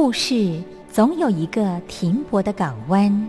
故事总有一个停泊的港湾。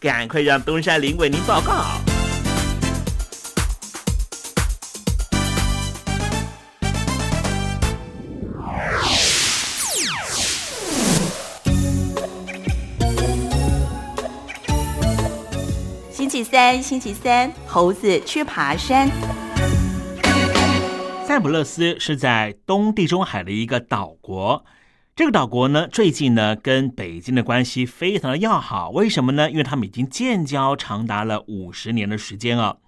赶快让东山林为您报告。星期三，星期三，猴子去爬山。塞浦路斯是在东地中海的一个岛国。这个岛国呢，最近呢跟北京的关系非常的要好。为什么呢？因为他们已经建交长达了五十年的时间啊。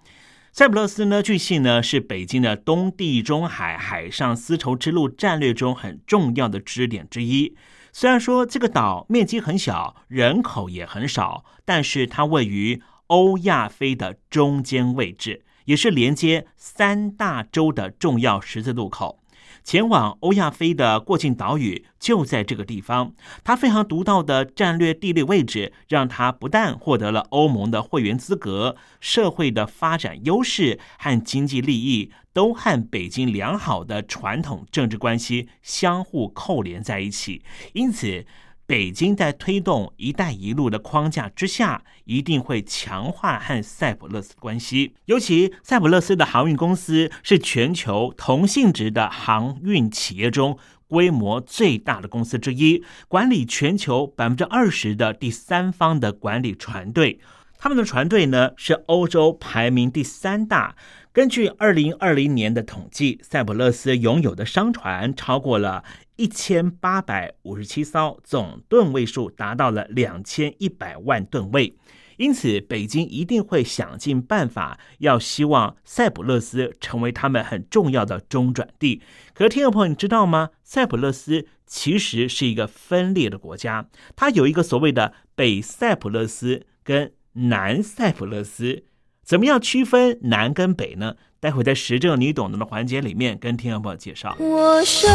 塞浦路斯呢，据信呢是北京的东地中海海上丝绸之路战略中很重要的支点之一。虽然说这个岛面积很小，人口也很少，但是它位于欧亚非的中间位置，也是连接三大洲的重要十字路口。前往欧亚非的过境岛屿就在这个地方。它非常独到的战略地理位置，让它不但获得了欧盟的会员资格，社会的发展优势和经济利益都和北京良好的传统政治关系相互扣连在一起。因此，北京在推动“一带一路”的框架之下，一定会强化和塞浦路斯的关系。尤其塞浦路斯的航运公司是全球同性质的航运企业中规模最大的公司之一，管理全球百分之二十的第三方的管理船队。他们的船队呢是欧洲排名第三大。根据二零二零年的统计，塞浦路斯拥有的商船超过了。一千八百五十七艘，总吨位数达到了两千一百万吨位，因此北京一定会想尽办法，要希望塞浦路斯成为他们很重要的中转地。可是，听众朋友，你知道吗？塞浦路斯其实是一个分裂的国家，它有一个所谓的北塞浦路斯跟南塞浦路斯。怎么样区分南跟北呢？待会在实证你懂得的环节里面跟听众朋友介绍。我睡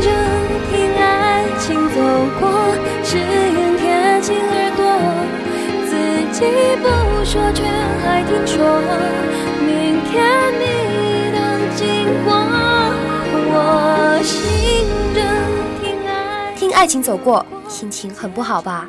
着听爱情走过，只愿贴近耳朵，自己不说却还听说，明天你能经过。我醒着听爱听爱情走过，心情很不好吧？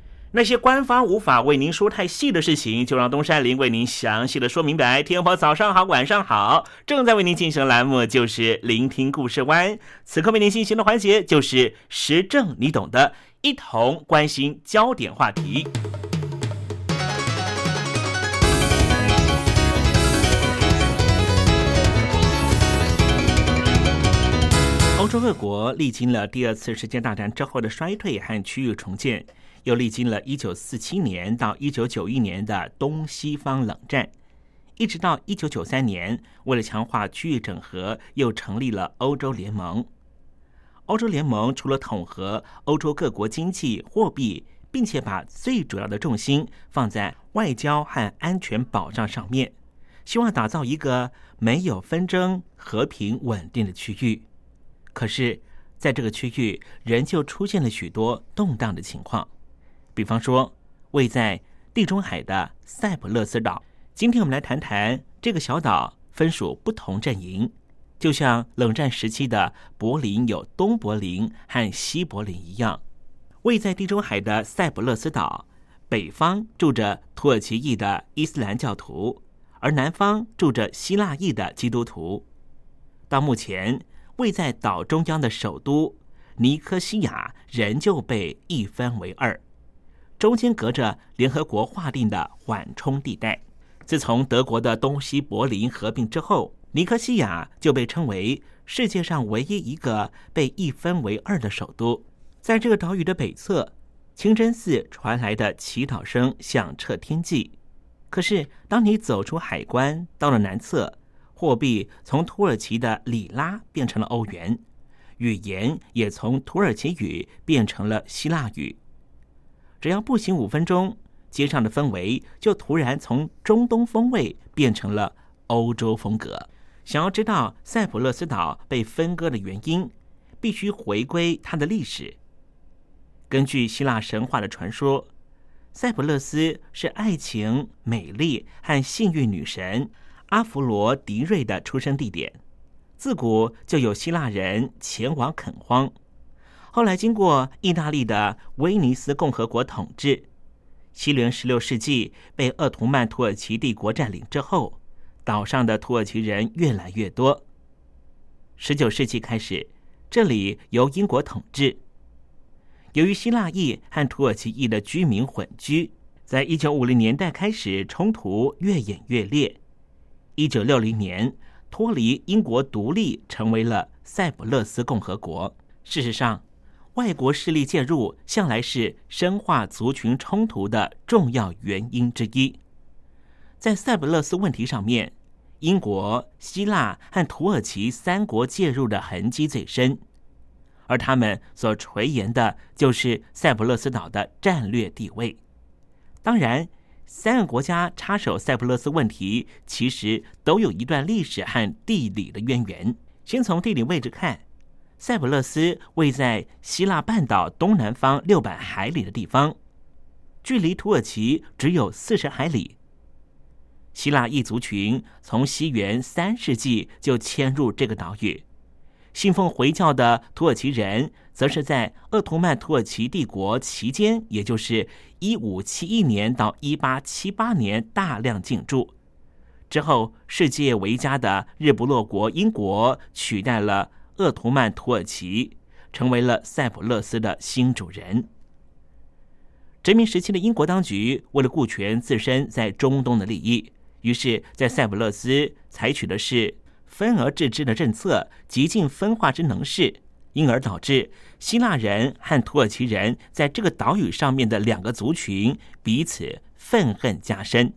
那些官方无法为您说太细的事情，就让东山林为您详细的说明白。天婆早上好，晚上好，正在为您进行的栏目就是聆听故事湾。此刻为您进行的环节就是时政，你懂的，一同关心焦点话题。欧洲各国历经了第二次世界大战之后的衰退和区域重建。又历经了1947年到1991年的东西方冷战，一直到1993年，为了强化区域整合，又成立了欧洲联盟。欧洲联盟除了统合欧洲各国经济、货币，并且把最主要的重心放在外交和安全保障上面，希望打造一个没有纷争、和平稳定的区域。可是，在这个区域，仍旧出现了许多动荡的情况。比方说，位在地中海的塞浦路斯岛。今天我们来谈谈这个小岛分属不同阵营，就像冷战时期的柏林有东柏林和西柏林一样。位在地中海的塞浦路斯岛，北方住着土耳其裔的伊斯兰教徒，而南方住着希腊裔的基督徒。到目前，位在岛中央的首都尼科西亚仍旧被一分为二。中间隔着联合国划定的缓冲地带。自从德国的东西柏林合并之后，尼科西亚就被称为世界上唯一一个被一分为二的首都。在这个岛屿的北侧，清真寺传来的祈祷声响彻天际。可是，当你走出海关，到了南侧，货币从土耳其的里拉变成了欧元，语言也从土耳其语变成了希腊语。只要步行五分钟，街上的氛围就突然从中东风味变成了欧洲风格。想要知道塞浦路斯岛被分割的原因，必须回归它的历史。根据希腊神话的传说，塞浦路斯是爱情、美丽和幸运女神阿弗罗狄瑞的出生地点，自古就有希腊人前往垦荒。后来，经过意大利的威尼斯共和国统治，西元十六世纪被鄂图曼土耳其帝国占领之后，岛上的土耳其人越来越多。十九世纪开始，这里由英国统治。由于希腊裔和土耳其裔的居民混居，在一九五零年代开始，冲突越演越烈。一九六零年，脱离英国独立，成为了塞浦路斯共和国。事实上，外国势力介入向来是深化族群冲突的重要原因之一。在塞浦路斯问题上面，英国、希腊和土耳其三国介入的痕迹最深，而他们所垂涎的就是塞浦路斯岛的战略地位。当然，三个国家插手塞浦路斯问题，其实都有一段历史和地理的渊源。先从地理位置看。塞浦路斯位在希腊半岛东南方六百海里的地方，距离土耳其只有四十海里。希腊异族群从西元三世纪就迁入这个岛屿，信奉回教的土耳其人则是在鄂图曼土耳其帝国期间，也就是一五七一年到一八七八年大量进驻。之后，世界为家的日不落国英国取代了。鄂图曼土耳其成为了塞浦路斯的新主人。殖民时期的英国当局为了顾全自身在中东的利益，于是，在塞浦路斯采取的是分而治之的政策，极尽分化之能事，因而导致希腊人和土耳其人在这个岛屿上面的两个族群彼此愤恨加深。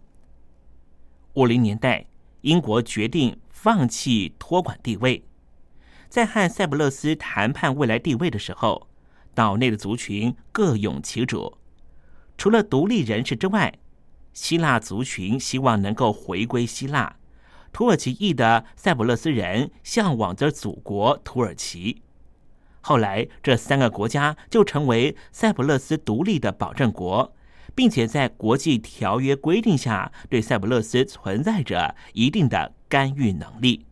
五零年代，英国决定放弃托管地位。在和塞浦路斯谈判未来地位的时候，岛内的族群各拥其主。除了独立人士之外，希腊族群希望能够回归希腊，土耳其裔的塞浦路斯人向往着祖国土耳其。后来，这三个国家就成为塞浦路斯独立的保证国，并且在国际条约规定下，对塞浦路斯存在着一定的干预能力。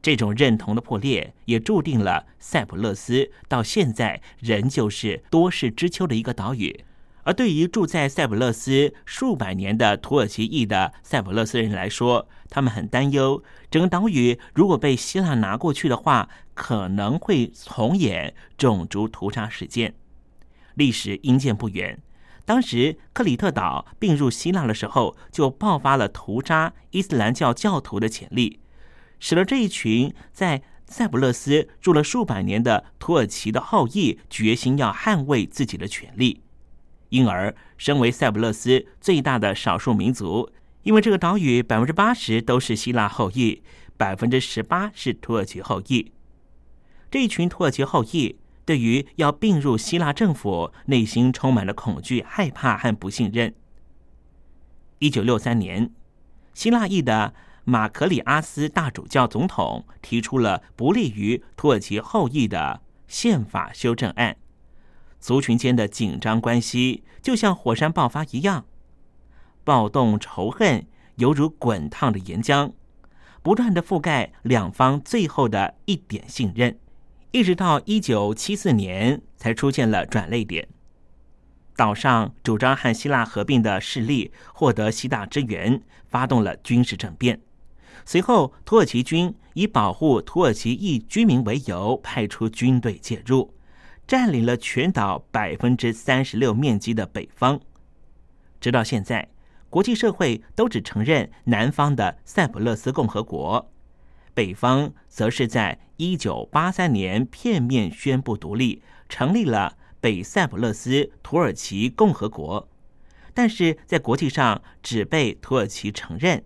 这种认同的破裂，也注定了塞浦路斯到现在仍旧是多事之秋的一个岛屿。而对于住在塞浦路斯数百年的土耳其裔的塞浦路斯人来说，他们很担忧，整个岛屿如果被希腊拿过去的话，可能会重演种族屠杀事件。历史因见不远，当时克里特岛并入希腊的时候，就爆发了屠杀伊斯兰教教徒的潜力，使得这一群在塞浦路斯住了数百年的土耳其的后裔决心要捍卫自己的权利。因而，身为塞浦路斯最大的少数民族，因为这个岛屿百分之八十都是希腊后裔，百分之十八是土耳其后裔。这一群土耳其后裔对于要并入希腊政府，内心充满了恐惧、害怕和不信任。一九六三年，希腊裔的马可里阿斯大主教总统提出了不利于土耳其后裔的宪法修正案。族群间的紧张关系就像火山爆发一样，暴动仇恨犹如滚烫的岩浆，不断的覆盖两方最后的一点信任，一直到一九七四年才出现了转泪点。岛上主张和希腊合并的势力获得希腊支援，发动了军事政变。随后，土耳其军以保护土耳其裔居民为由，派出军队介入。占领了全岛百分之三十六面积的北方，直到现在，国际社会都只承认南方的塞浦路斯共和国，北方则是在一九八三年片面宣布独立，成立了北塞浦路斯土耳其共和国，但是在国际上只被土耳其承认。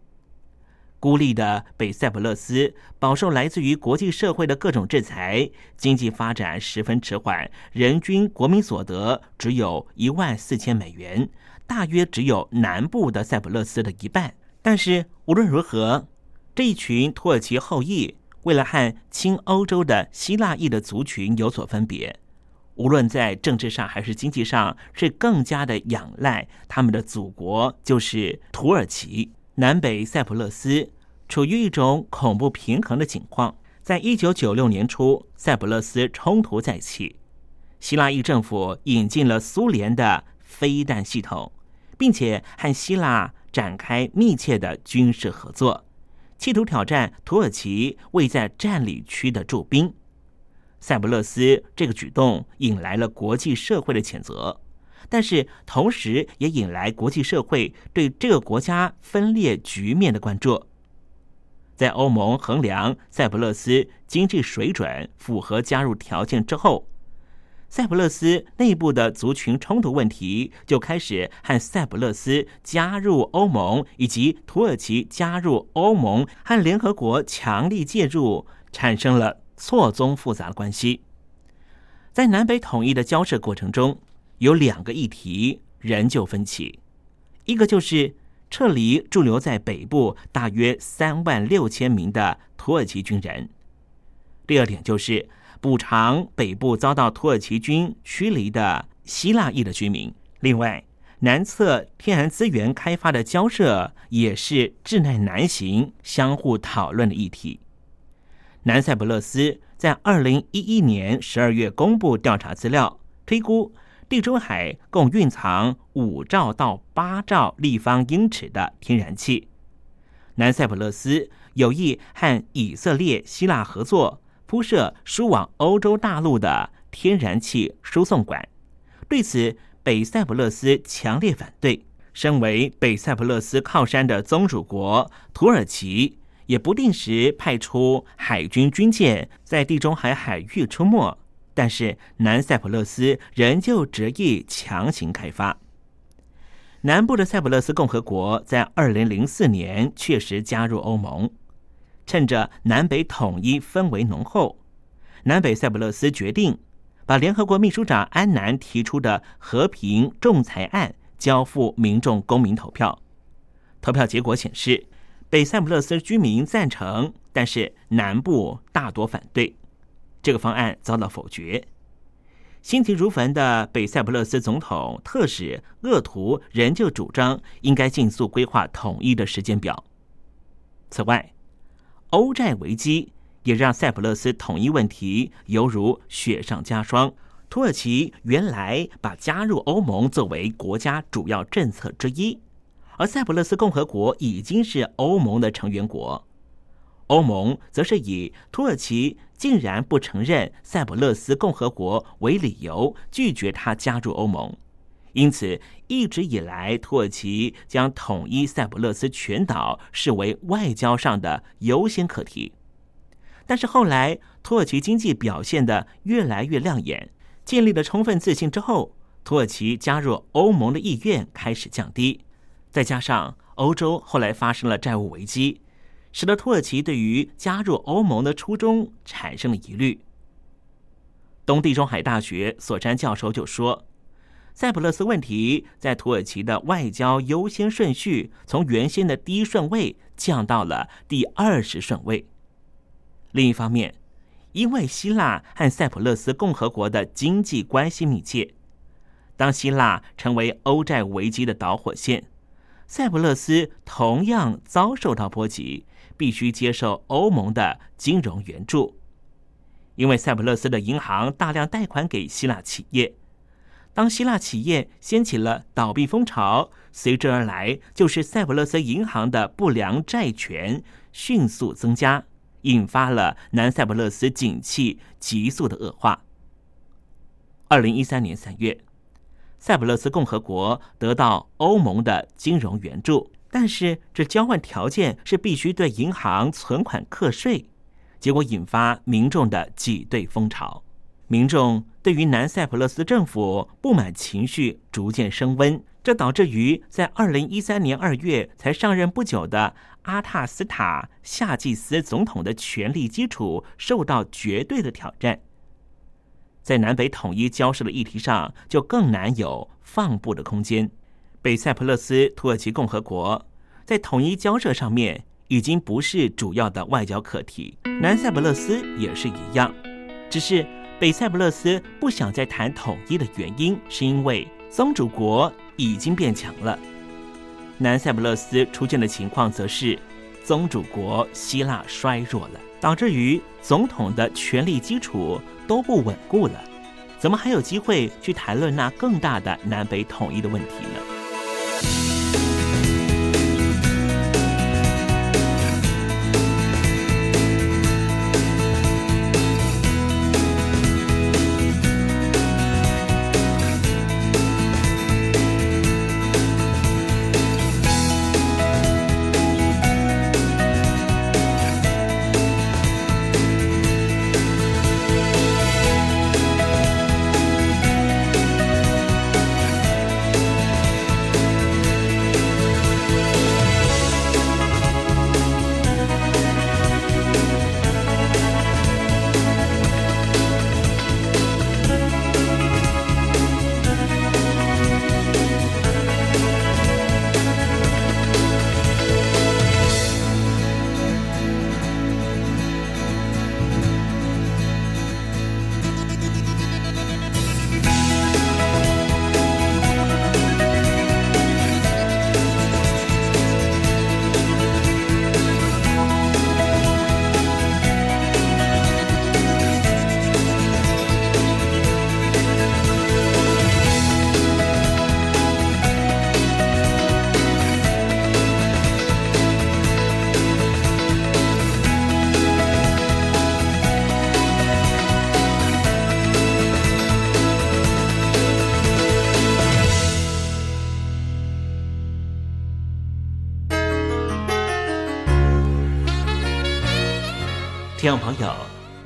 孤立的北塞浦路斯饱受来自于国际社会的各种制裁，经济发展十分迟缓，人均国民所得只有一万四千美元，大约只有南部的塞浦路斯的一半。但是无论如何，这一群土耳其后裔为了和亲欧洲的希腊裔的族群有所分别，无论在政治上还是经济上，是更加的仰赖他们的祖国，就是土耳其。南北塞浦路斯处于一种恐怖平衡的情况。在一九九六年初，塞浦路斯冲突再起，希腊裔政府引进了苏联的飞弹系统，并且和希腊展开密切的军事合作，企图挑战土耳其未在占领区的驻兵。塞浦路斯这个举动引来了国际社会的谴责。但是，同时也引来国际社会对这个国家分裂局面的关注。在欧盟衡量塞浦路斯经济水准符合加入条件之后，塞浦路斯内部的族群冲突问题就开始和塞浦路斯加入欧盟以及土耳其加入欧盟和联合国强力介入产生了错综复杂的关系。在南北统一的交涉过程中。有两个议题仍旧分歧，一个就是撤离驻留在北部大约三万六千名的土耳其军人；第二点就是补偿北部遭到土耳其军驱离的希腊裔的居民。另外，南侧天然资源开发的交涉也是至耐难行、相互讨论的议题。南塞浦路斯在二零一一年十二月公布调查资料，推估。地中海共蕴藏五兆到八兆立方英尺的天然气。南塞浦路斯有意和以色列、希腊合作铺设输往欧洲大陆的天然气输送管。对此，北塞浦路斯强烈反对。身为北塞浦路斯靠山的宗主国，土耳其也不定时派出海军军舰在地中海海域出没。但是南塞浦路斯仍旧执意强行开发。南部的塞浦路斯共和国在二零零四年确实加入欧盟，趁着南北统一氛围浓厚，南北塞浦路斯决定把联合国秘书长安南提出的和平仲裁案交付民众公民投票。投票结果显示，北塞浦路斯居民赞成，但是南部大多反对。这个方案遭到否决。心急如焚的北塞浦路斯总统特使厄图仍旧主张应该尽速规划统一的时间表。此外，欧债危机也让塞浦路斯统一问题犹如雪上加霜。土耳其原来把加入欧盟作为国家主要政策之一，而塞浦路斯共和国已经是欧盟的成员国。欧盟则是以土耳其竟然不承认塞浦路斯共和国为理由，拒绝他加入欧盟。因此，一直以来，土耳其将统一塞浦路斯全岛视为外交上的优先课题。但是后来，土耳其经济表现得越来越亮眼，建立了充分自信之后，土耳其加入欧盟的意愿开始降低。再加上欧洲后来发生了债务危机。使得土耳其对于加入欧盟的初衷产生了疑虑。东地中海大学索山教授就说：“塞浦路斯问题在土耳其的外交优先顺序从原先的第一顺位降到了第二十顺位。另一方面，因为希腊和塞浦路斯共和国的经济关系密切，当希腊成为欧债危机的导火线，塞浦路斯同样遭受到波及。”必须接受欧盟的金融援助，因为塞浦路斯的银行大量贷款给希腊企业。当希腊企业掀起了倒闭风潮，随之而来就是塞浦路斯银行的不良债权迅速增加，引发了南塞浦路斯景气急速的恶化。二零一三年三月，塞浦路斯共和国得到欧盟的金融援助。但是这交换条件是必须对银行存款课税，结果引发民众的挤兑风潮。民众对于南塞浦路斯政府不满情绪逐渐升温，这导致于在二零一三年二月才上任不久的阿塔斯塔夏季斯总统的权力基础受到绝对的挑战，在南北统一交涉的议题上就更难有放步的空间。北塞浦路斯土耳其共和国在统一交涉上面已经不是主要的外交课题，南塞浦路斯也是一样。只是北塞浦路斯不想再谈统一的原因，是因为宗主国已经变强了；南塞浦路斯出现的情况，则是宗主国希腊衰弱了，导致于总统的权力基础都不稳固了，怎么还有机会去谈论那更大的南北统一的问题呢？听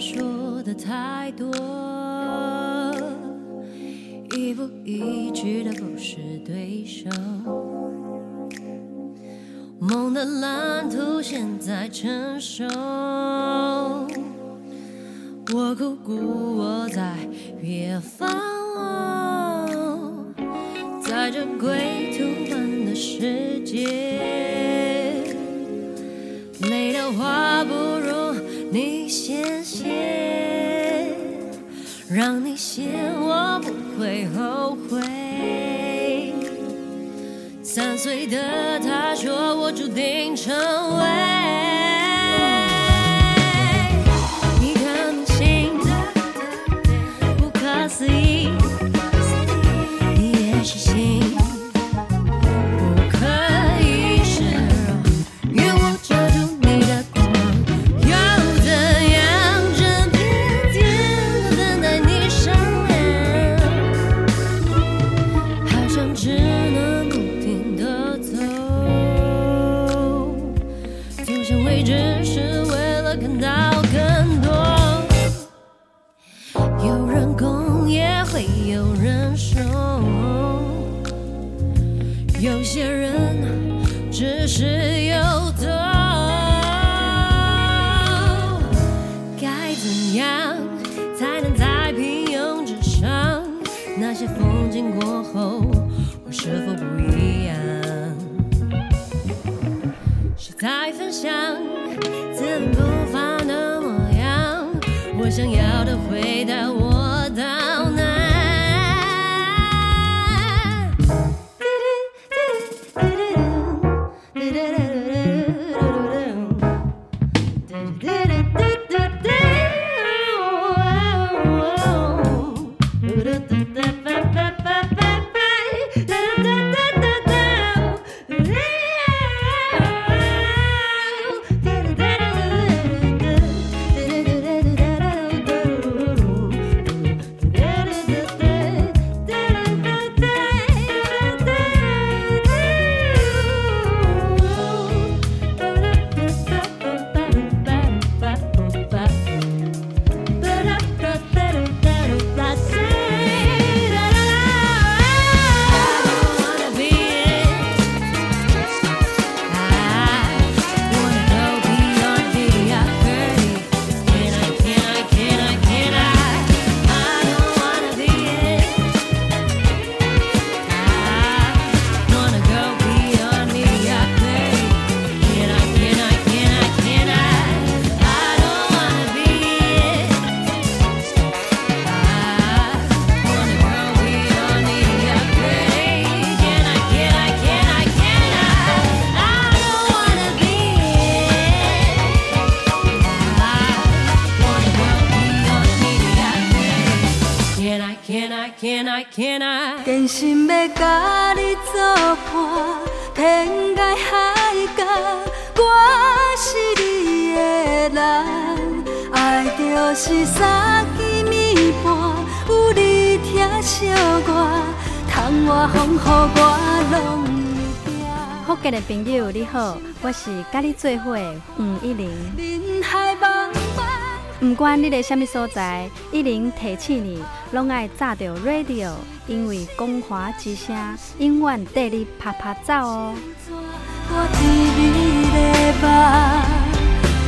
说的太多，一步一句都不是对手。梦的蓝图现在成熟，我苦苦我在远方，在这归途般的世界，累的话不谢谢，让你写我不会后悔。三岁的他说我注定成为那些风景过后，我是否不一样？谁在分享自不凡的模样？我想要的回答我 can I？坚心要甲你作伴，天涯海角，我是你的人。爱就是三更暝半，有你疼惜我，窗外风雨我拢。福建的朋友你好，我是甲你做伙的黄一玲。人海茫茫。不管你在什么所在，一零提醒你，拢爱炸着 radio，因为光华之声永远带你啪啪走哦。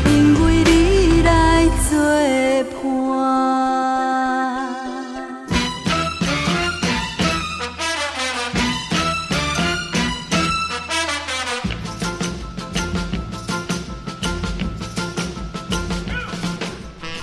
因为你来作伴。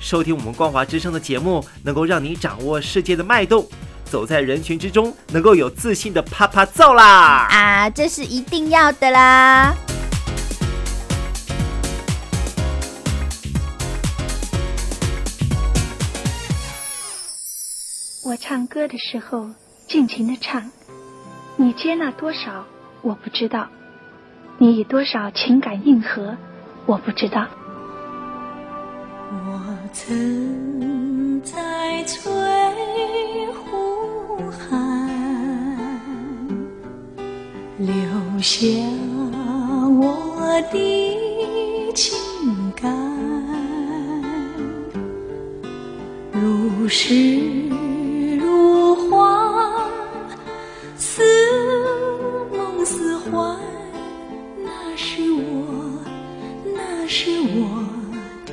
收听我们光华之声的节目，能够让你掌握世界的脉动，走在人群之中，能够有自信的啪啪照啦！啊，这是一定要的啦！我唱歌的时候尽情的唱，你接纳多少我不知道，你以多少情感应和我不知道。我曾在翠湖畔留下我的情感，如诗如画，似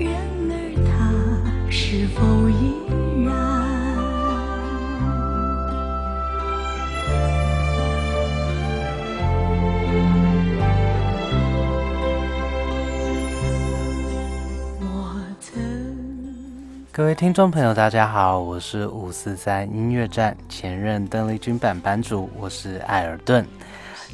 然而他是否依然？各位听众朋友，大家好，我是五四三音乐站前任邓丽君版版主，我是艾尔顿。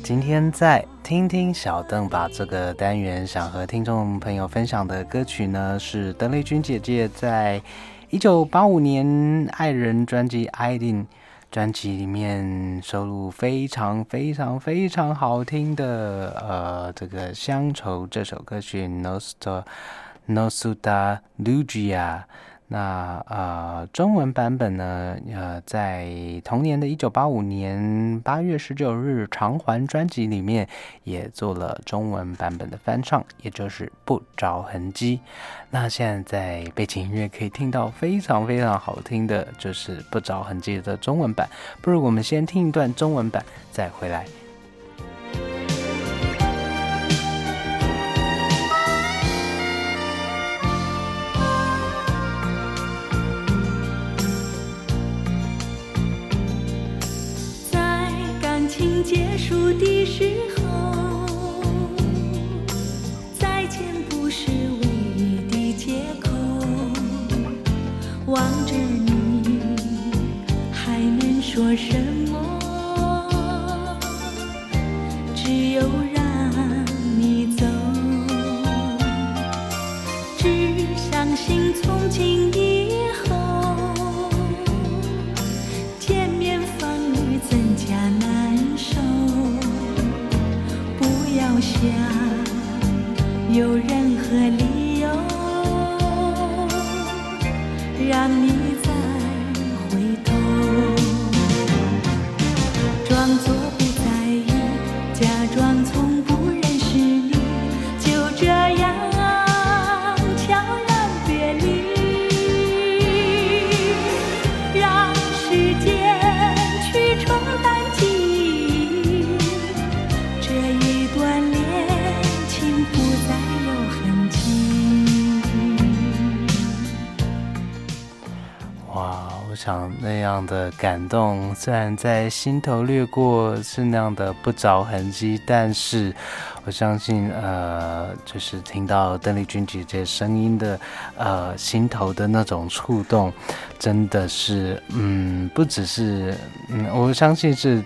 今天在听听小邓把这个单元想和听众朋友分享的歌曲呢，是邓丽君姐姐在一九八五年《爱人》专辑《I d 专辑里面收录非常非常非常好听的呃这个乡愁这首歌曲《Nostra Nostra Lugia》。那呃，中文版本呢？呃，在同年的一九八五年八月十九日，偿还专辑里面也做了中文版本的翻唱，也就是不着痕迹。那现在在背景音乐可以听到非常非常好听的，就是不着痕迹的中文版。不如我们先听一段中文版，再回来。结束的时候，再见不是唯一的借口。望着你，还能说什么？只有样的感动，虽然在心头掠过是那样的不着痕迹，但是我相信，呃，就是听到邓丽君姐姐声音的，呃，心头的那种触动，真的是，嗯，不只是，嗯，我相信是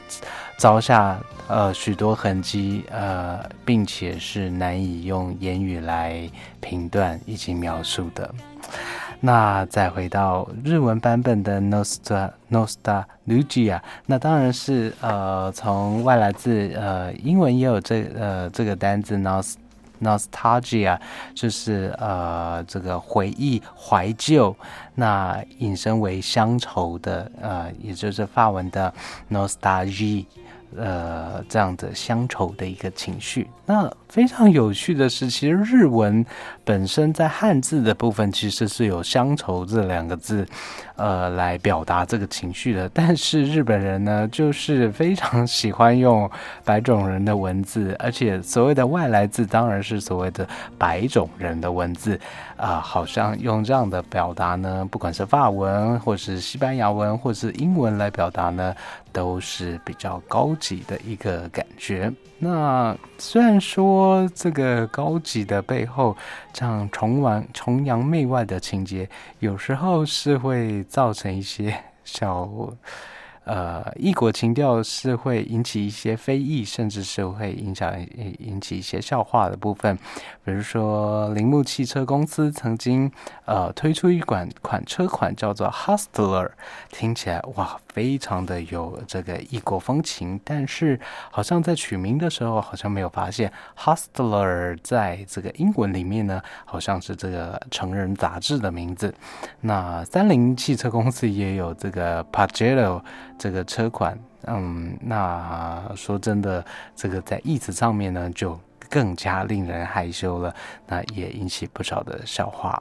遭下呃许多痕迹，呃，并且是难以用言语来评断以及描述的。那再回到日文版本的 Nostra Nostalgia，那当然是呃从外来自呃英文也有这呃这个单字 Nost Nostalgia，就是呃这个回忆怀旧，那引申为乡愁的呃，也就是法文的 Nostalgie。呃，这样的乡愁的一个情绪。那非常有趣的是，其实日文本身在汉字的部分其实是有“乡愁”这两个字，呃，来表达这个情绪的。但是日本人呢，就是非常喜欢用白种人的文字，而且所谓的外来字当然是所谓的白种人的文字啊、好像用这样的表达呢，不管是法文或是西班牙文或是英文来表达呢，都是比较高级的一个感觉。那虽然说这个高级的背后，这样崇洋崇洋媚外的情节，有时候是会造成一些小。呃，异国情调是会引起一些非议，甚至是会影响引起一些笑话的部分。比如说，铃木汽车公司曾经呃推出一款款车款叫做 Hustler，听起来哇，非常的有这个异国风情。但是好像在取名的时候，好像没有发现 Hustler 在这个英文里面呢，好像是这个成人杂志的名字。那三菱汽车公司也有这个 Pajero。这个车款，嗯，那说真的，这个在意思上面呢，就更加令人害羞了，那也引起不少的笑话。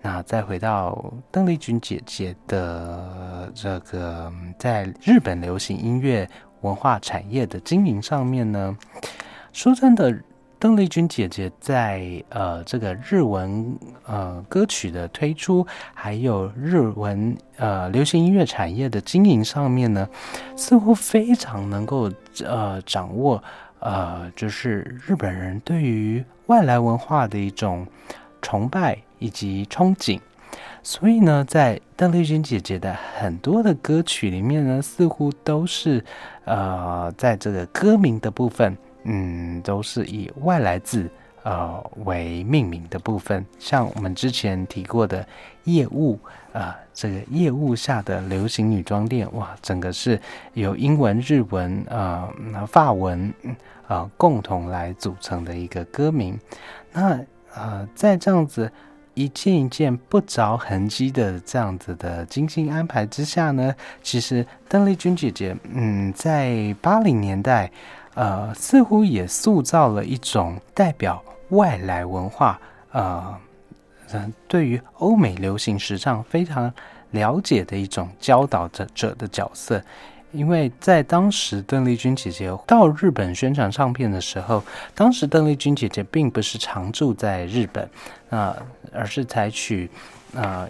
那再回到邓丽君姐姐的这个在日本流行音乐文化产业的经营上面呢，说真的。邓丽君姐姐在呃这个日文呃歌曲的推出，还有日文呃流行音乐产业的经营上面呢，似乎非常能够呃掌握呃就是日本人对于外来文化的一种崇拜以及憧憬，所以呢，在邓丽君姐姐的很多的歌曲里面呢，似乎都是呃在这个歌名的部分。嗯，都是以外来字呃为命名的部分，像我们之前提过的业务啊，这个业务下的流行女装店，哇，整个是由英文、日文啊、法文啊共同来组成的一个歌名。那呃，在这样子一件一件不着痕迹的这样子的精心安排之下呢，其实邓丽君姐姐，嗯，在八零年代。呃，似乎也塑造了一种代表外来文化，呃，对于欧美流行时尚非常了解的一种教导者者的角色。因为在当时邓丽君姐姐到日本宣传唱片的时候，当时邓丽君姐姐并不是常住在日本，啊，而是采取啊。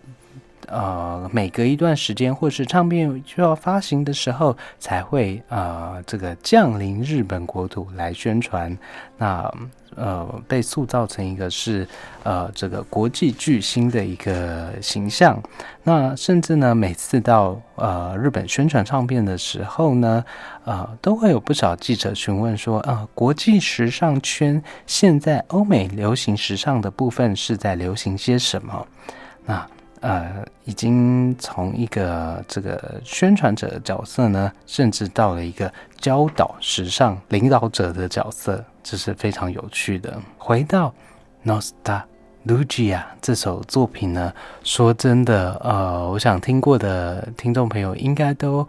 呃，每隔一段时间，或是唱片就要发行的时候，才会呃这个降临日本国土来宣传。那呃，被塑造成一个是呃这个国际巨星的一个形象。那甚至呢，每次到呃日本宣传唱片的时候呢，呃，都会有不少记者询问说，呃，国际时尚圈现在欧美流行时尚的部分是在流行些什么？那。呃，已经从一个这个宣传者的角色呢，甚至到了一个教导时尚领导者的角色。这是非常有趣的。回到《Nostalgia》这首作品呢，说真的，呃，我想听过的听众朋友应该都。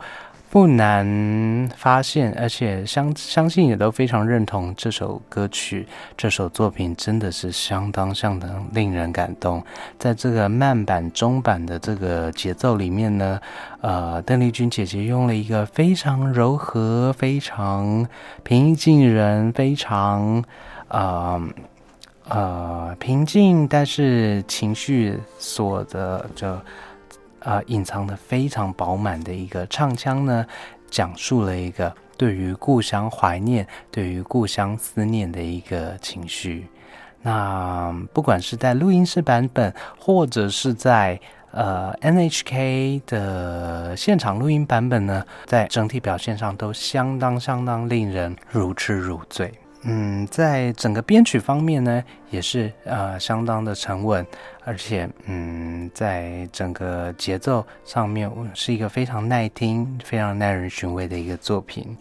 不难发现，而且相相信也都非常认同这首歌曲、这首作品，真的是相当相当令人感动。在这个慢板、中板的这个节奏里面呢，呃，邓丽君姐姐用了一个非常柔和、非常平易近人、非常呃呃平静，但是情绪所的就。啊，隐藏的非常饱满的一个唱腔呢，讲述了一个对于故乡怀念、对于故乡思念的一个情绪。那不管是在录音室版本，或者是在呃 NHK 的现场录音版本呢，在整体表现上都相当相当令人如痴如醉。嗯，在整个编曲方面呢，也是呃相当的沉稳，而且嗯，在整个节奏上面是一个非常耐听、非常耐人寻味的一个作品。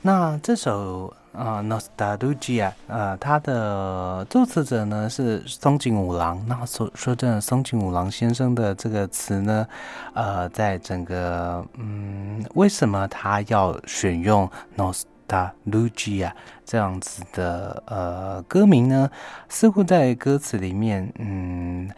那这首呃《Nostalgia》呃，它的作词者呢是松井五郎。那说说真的，松井五郎先生的这个词呢，呃，在整个嗯，为什么他要选用 Nost？他 Lugia 这样子的呃歌名呢，似乎在歌词里面，嗯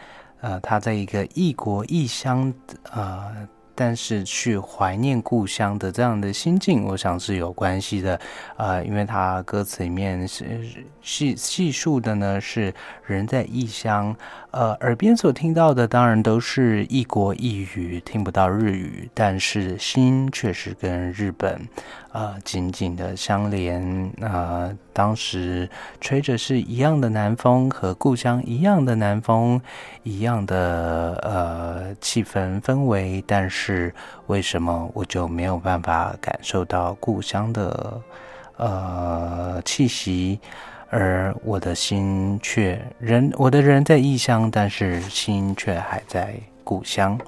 呃，他在一个异国异乡呃。但是去怀念故乡的这样的心境，我想是有关系的，呃，因为他歌词里面是细细述的呢，是人在异乡，呃，耳边所听到的当然都是异国异语，听不到日语，但是心却是跟日本，呃，紧紧的相连，呃，当时吹着是一样的南风，和故乡一样的南风，一样的呃气氛氛围，但是为什么我就没有办法感受到故乡的呃气息，而我的心却人我的人在异乡，但是心却还在故乡。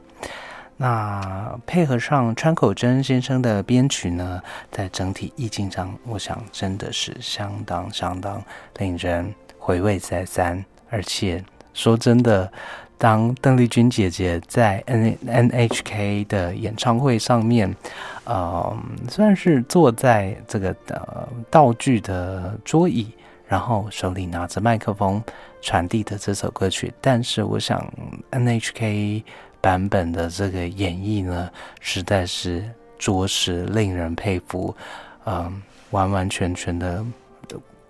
那配合上川口真先生的编曲呢，在整体意境上，我想真的是相当相当令人回味再三。而且说真的，当邓丽君姐姐在 N N H K 的演唱会上面，呃，虽然是坐在这个呃道具的桌椅，然后手里拿着麦克风传递的这首歌曲，但是我想 N H K。版本的这个演绎呢，实在是着实令人佩服，嗯，完完全全的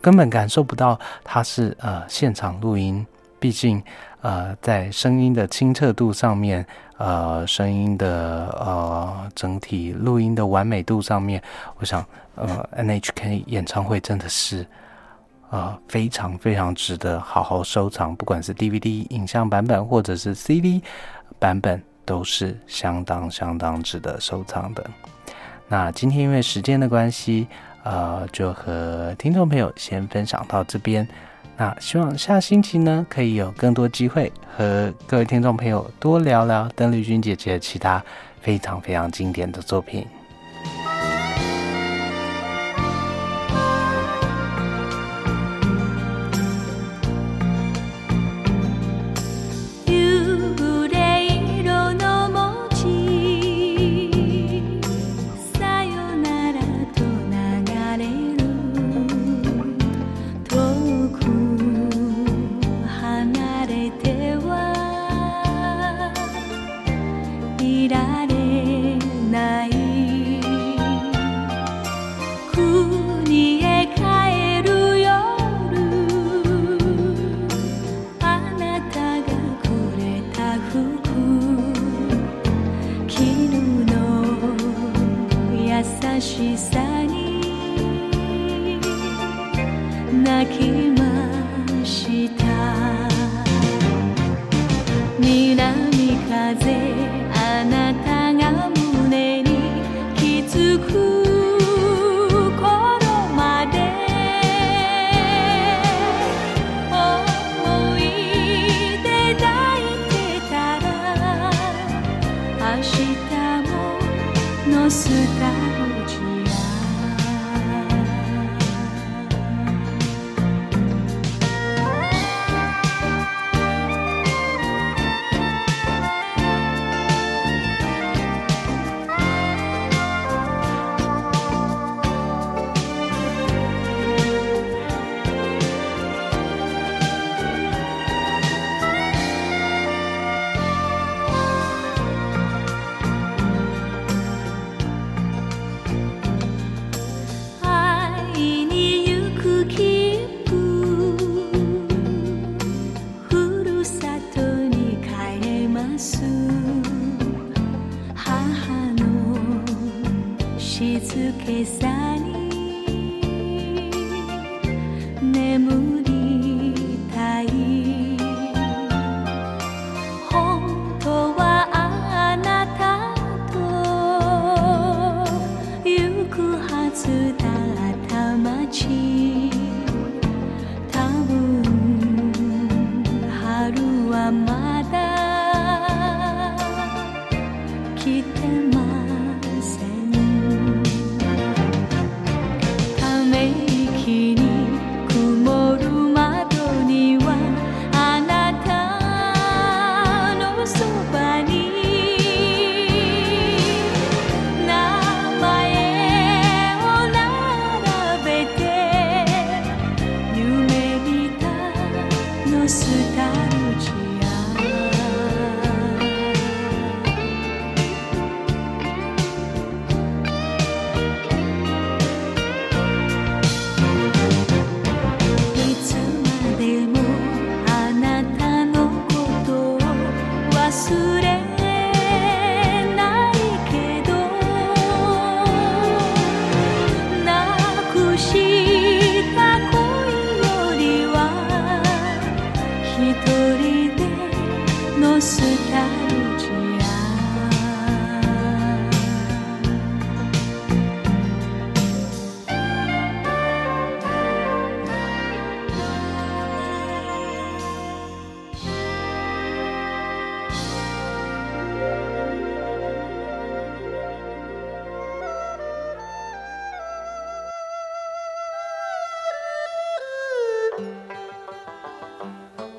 根本感受不到它是呃现场录音，毕竟呃在声音的清澈度上面，呃声音的呃整体录音的完美度上面，我想呃 NHK 演唱会真的是呃非常非常值得好好收藏，不管是 DVD 影像版本或者是 CD。版本都是相当相当值得收藏的。那今天因为时间的关系，呃，就和听众朋友先分享到这边。那希望下星期呢，可以有更多机会和各位听众朋友多聊聊邓丽君姐姐其他非常非常经典的作品。said 静けさに